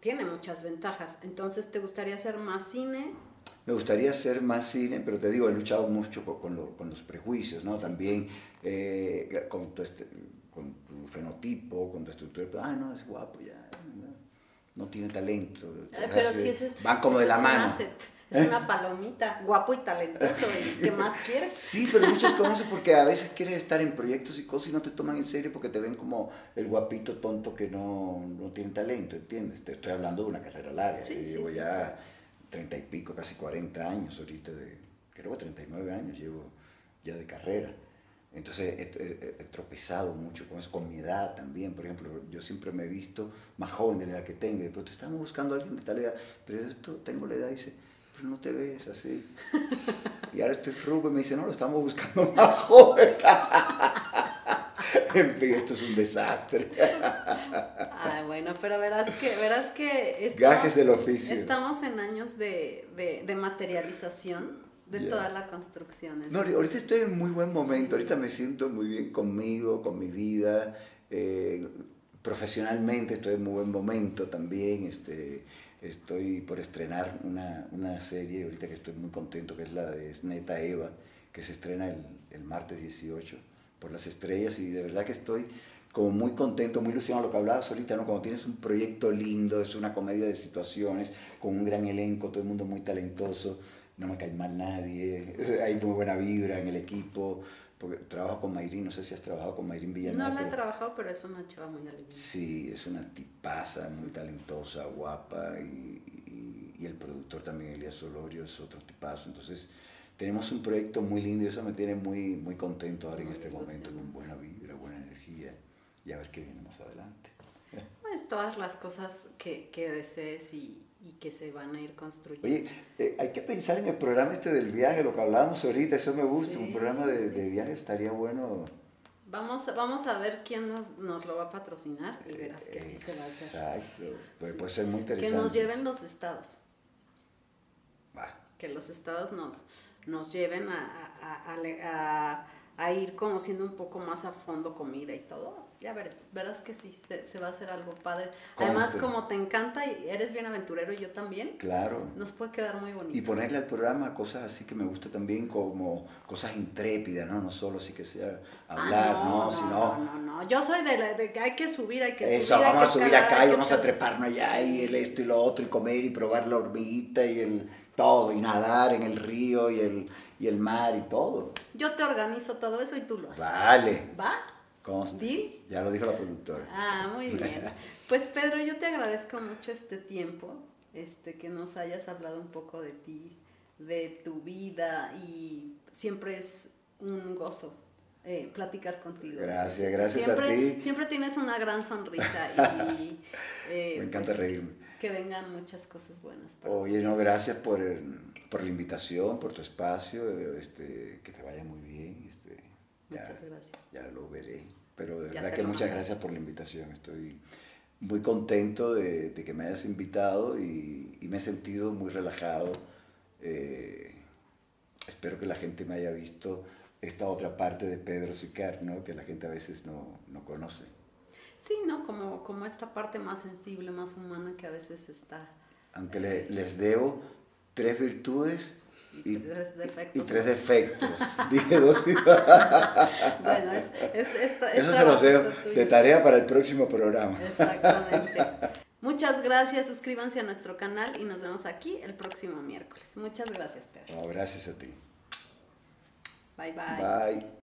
tiene muchas ventajas. Entonces, ¿te gustaría hacer más cine? Me gustaría hacer más cine, pero te digo, he luchado mucho con, con, los prejuicios, ¿no? También eh, con, tu este, con tu fenotipo, con tu estructura. Ah, no, es guapo ya no tiene talento. pero si es, van como de la mano. es ¿Eh? una palomita, guapo y talentoso, ¿qué más quieres? Sí, pero muchos conocen porque a veces quieres estar en proyectos y cosas y no te toman en serio porque te ven como el guapito tonto que no, no tiene talento, ¿entiendes? Te estoy hablando de una carrera larga, sí, llevo ya treinta y pico, casi 40 años ahorita, de, creo que 39 años llevo ya de carrera. Entonces he, tropezado mucho con eso, con mi edad también. Por ejemplo, yo siempre me he visto más joven de la edad que tengo. Y de estamos buscando a alguien de tal edad. Pero esto tengo la edad y dice, pero no te ves así. Y ahora estoy rubio y me dice, no, lo estamos buscando más joven. en fin, esto es un desastre. Ay, bueno, pero verás que, verás que estamos, Gajes del oficio. estamos en años de, de, de materialización de toda la construcción. No, ahorita estoy en muy buen momento, ahorita me siento muy bien conmigo, con mi vida, eh, profesionalmente estoy en muy buen momento también, este, Estoy por estrenar una, una serie ahorita que estoy muy contento, que es la de Neta Eva, que se estrena el, el martes 18 por las estrellas y de verdad que estoy como muy contento, muy ilusionado, lo que hablabas ahorita, ¿no? Cuando tienes un proyecto lindo, es una comedia de situaciones, con un gran elenco, todo el mundo muy talentoso, no me cae mal nadie, hay muy buena vibra en el equipo, porque trabajo con Mayrín, no sé si has trabajado con Mayrín Villanueva. No la he trabajado, pero es una chava muy alegre. Sí, es una tipaza, muy talentosa, guapa, y, y, el productor también, Elías Solorio, es otro tipazo, entonces tenemos un proyecto muy lindo y eso me tiene muy, muy contento ahora en este momento, con buena vibra, buena energía y a ver qué viene más adelante. Pues todas las cosas que, que desees y, y, que se van a ir construyendo. Oye, eh, hay que pensar en el programa este del viaje, lo que hablábamos ahorita, eso me gusta, Sí, un programa de, sí. de viaje estaría bueno. Vamos, a- vamos a ver quién nos, nos lo va a patrocinar y verás que sí se va a hacer. Exacto, puede, puede ser muy Que interesante. nos lleven los estados, Va, que los estados nos, nos lleven a, a- a- a- ir conociendo un poco más a fondo comida y todo. Ya ver, verás que sí, se, se va a hacer algo padre. Además, Conste. como te encanta y eres bien aventurero y yo también, claro. nos puede quedar muy bonito. Y ponerle al programa cosas así que me gusta también, como cosas intrépidas, ¿no? No solo así que sea Ah, hablar, ¿no? no, Sino, no, no, no. Yo soy de, la, de que hay que subir, hay que Eso, subir. vamos a subir acá y vamos a treparnos allá y el esto y lo otro y comer y probar la hormiguita y el todo y nadar en el río y el, y el mar y todo. Yo te organizo todo eso y tú lo haces. Vale, ¿Va? Conste. ¿Deal? Ya lo dijo la productora. Ah, muy bien. Pues Pedro, yo te agradezco mucho este tiempo, este, que nos hayas hablado un poco de ti, de tu vida y siempre es un gozo eh, platicar contigo. Gracias, gracias a Siempre- ti. Siempre tienes una gran sonrisa y eh, Me encanta pues, reírme. que vengan muchas cosas buenas. para Oye, no, gracias por, por la invitación, por tu espacio, este, que te vaya muy bien. Este, ya, Muchas gracias. ya lo veré. Pero de Ya verdad que muchas gracias por la invitación. Estoy muy contento de, de que me hayas invitado y, y me he sentido muy relajado. Eh, espero que la gente me haya visto esta otra parte de Pedro Sicar, ¿no? que la gente a veces no, no conoce. Sí, ¿no? Como, como esta parte más sensible, más humana que a veces está. Aunque le- les debo tres virtudes y, Y tres defectos. y tres defectos. Dije dos. Bueno, es, es, esta- Eso se los dejo de tarea para el próximo programa. Exactamente. Muchas gracias, suscríbanse a nuestro canal y nos vemos aquí el próximo miércoles. Muchas gracias, Pedro. No, gracias a ti. Bye bye. Bye.